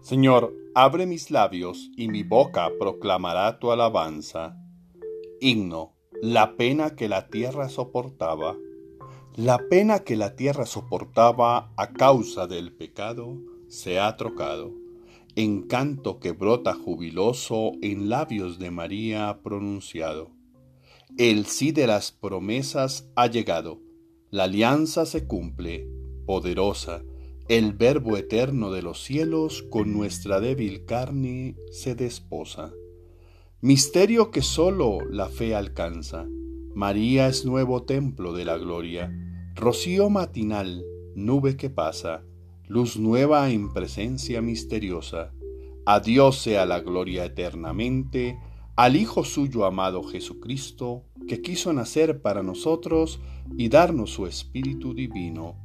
Señor, abre mis labios y mi boca proclamará tu alabanza. Himno, la pena que la tierra soportaba. La pena que la tierra soportaba a causa del pecado se ha trocado en canto que brota jubiloso en labios de María pronunciado. El sí de las promesas ha llegado, la alianza se cumple, poderosa, el Verbo eterno de los cielos con nuestra débil carne se desposa. Misterio que sólo la fe alcanza. María es nuevo templo de la gloria, rocío matinal, nube que pasa, luz nueva en presencia misteriosa. A Dios sea la gloria eternamente, al Hijo suyo amado Jesucristo, que quiso nacer para nosotros y darnos su Espíritu Divino.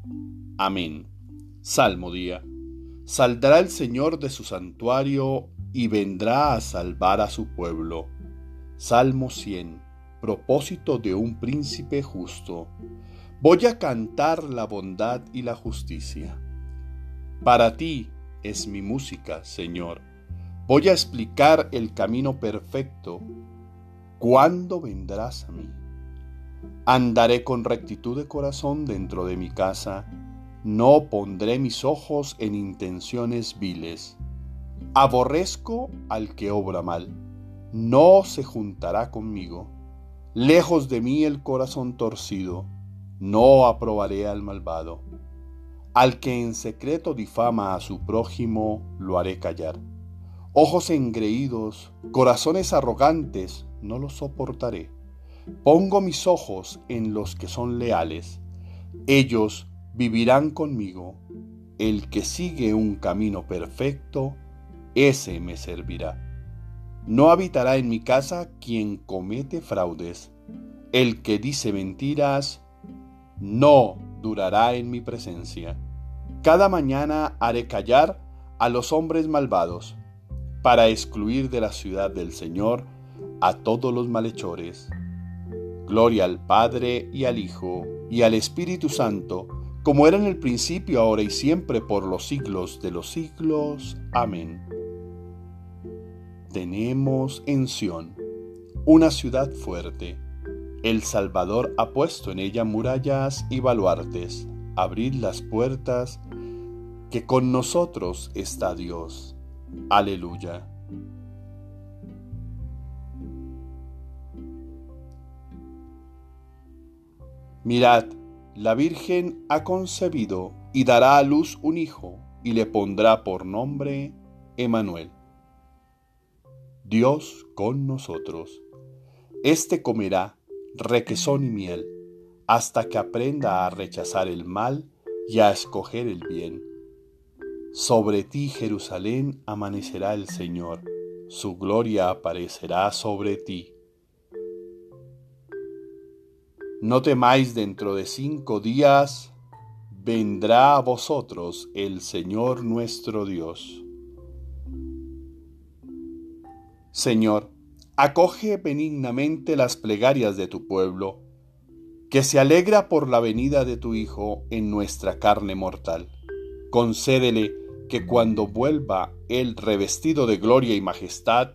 Amén. Salmo día. Saldrá el Señor de su santuario y vendrá a salvar a su pueblo. Salmo 100. Propósito de un príncipe justo. Voy a cantar la bondad y la justicia. Para ti es mi música, Señor. Voy a explicar el camino perfecto. ¿Cuándo vendrás a mí? Andaré con rectitud de corazón dentro de mi casa no pondré mis ojos en intenciones viles. Aborrezco al que obra mal. No se juntará conmigo. Lejos de mí el corazón torcido. No aprobaré al malvado. Al que en secreto difama a su prójimo, lo haré callar. Ojos engreídos, corazones arrogantes, no los soportaré. Pongo mis ojos en los que son leales. Ellos vivirán conmigo. El que sigue un camino perfecto, ese me servirá. No habitará en mi casa quien comete fraudes. El que dice mentiras, no durará en mi presencia. Cada mañana haré callar a los hombres malvados, para excluir de la ciudad del Señor a todos los malhechores. Gloria al Padre y al Hijo y al Espíritu Santo, como era en el principio, ahora y siempre, por los siglos de los siglos. Amén. Tenemos en Sión una ciudad fuerte. El Salvador ha puesto en ella murallas y baluartes. Abrid las puertas, que con nosotros está Dios. Aleluya. Mirad, la Virgen ha concebido y dará a luz un hijo y le pondrá por nombre Emanuel. Dios con nosotros. Este comerá requesón y miel hasta que aprenda a rechazar el mal y a escoger el bien. Sobre ti, Jerusalén, amanecerá el Señor, su gloria aparecerá sobre ti. No temáis dentro de cinco días, vendrá a vosotros el Señor nuestro Dios. Señor, acoge benignamente las plegarias de tu pueblo, que se alegra por la venida de tu Hijo en nuestra carne mortal. Concédele que cuando vuelva él revestido de gloria y majestad,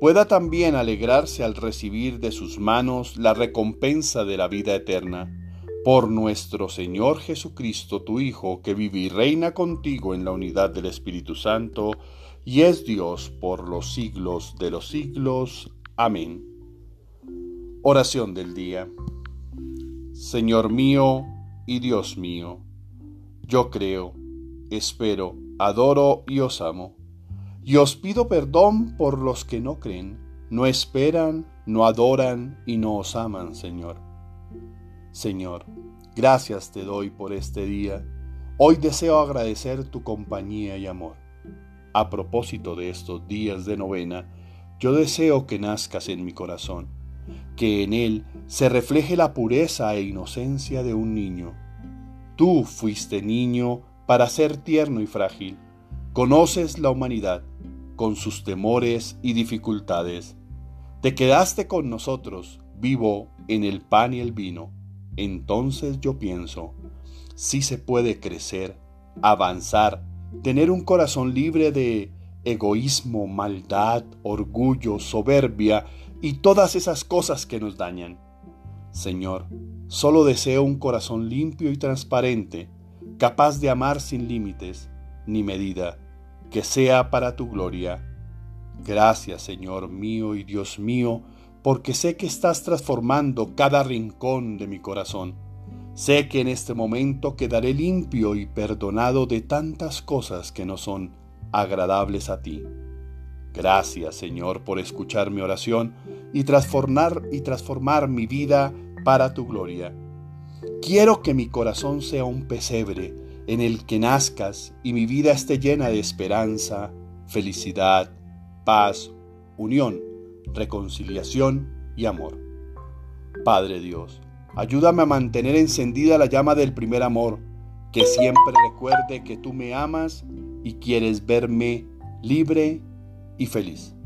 pueda también alegrarse al recibir de sus manos la recompensa de la vida eterna. Por nuestro Señor Jesucristo, tu Hijo, que vive y reina contigo en la unidad del Espíritu Santo, y es Dios por los siglos de los siglos. Amén. Oración del día. Señor mío y Dios mío, yo creo, espero, adoro y os amo y os pido perdón por los que no creen, no esperan, no adoran y no os aman, Señor. Señor, gracias te doy por este día. Hoy deseo agradecer tu compañía y amor. A propósito de estos días de novena, yo deseo que nazcas en mi corazón, que en él se refleje la pureza e inocencia de un niño. Tú fuiste niño para ser tierno y frágil. Conoces la humanidad con sus temores y dificultades. Te quedaste con nosotros, vivo en el pan y el vino. Entonces yo pienso, si se puede crecer, avanzar, tener un corazón libre de egoísmo, maldad, orgullo, soberbia y todas esas cosas que nos dañan. Señor, solo deseo un corazón limpio y transparente, capaz de amar sin límites ni medida, que sea para tu gloria. Gracias, Señor mío y Dios mío, porque sé que estás transformando cada rincón de mi corazón. Sé que en este momento quedaré limpio y perdonado de tantas cosas que no son agradables a ti. Gracias, Señor, por escuchar mi oración y transformar y transformar mi vida para tu gloria. Quiero que mi corazón sea un pesebre en el que nazcas y mi vida esté llena de esperanza, felicidad, paz, unión, reconciliación y amor. Padre Dios, ayúdame a mantener encendida la llama del primer amor, que siempre recuerde que tú me amas y quieres verme libre y feliz.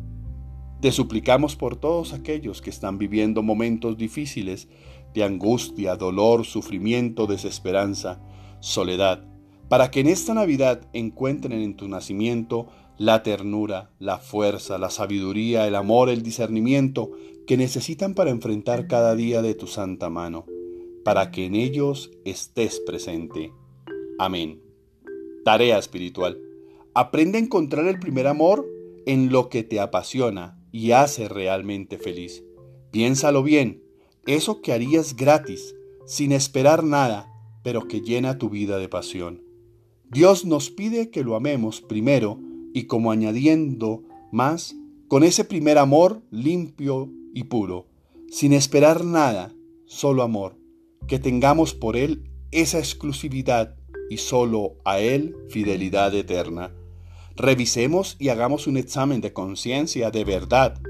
Te suplicamos por todos aquellos que están viviendo momentos difíciles de angustia, dolor, sufrimiento, desesperanza, soledad, para que en esta Navidad encuentren en tu nacimiento la ternura, la fuerza, la sabiduría, el amor, el discernimiento que necesitan para enfrentar cada día de tu santa mano, para que en ellos estés presente. Amén. Tarea espiritual. Aprende a encontrar el primer amor en lo que te apasiona y hace realmente feliz. Piénsalo bien, eso que harías gratis, sin esperar nada, pero que llena tu vida de pasión. Dios nos pide que lo amemos primero y como añadiendo más, con ese primer amor limpio y puro, sin esperar nada, solo amor, que tengamos por Él esa exclusividad y solo a Él fidelidad eterna. Revisemos y hagamos un examen de conciencia de verdad,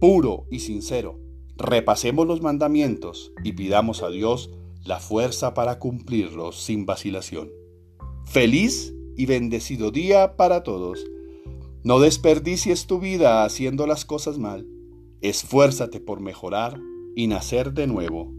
puro y sincero. Repasemos los mandamientos y pidamos a Dios la fuerza para cumplirlos sin vacilación. Feliz y bendecido día para todos. No desperdicies tu vida haciendo las cosas mal. Esfuérzate por mejorar y nacer de nuevo.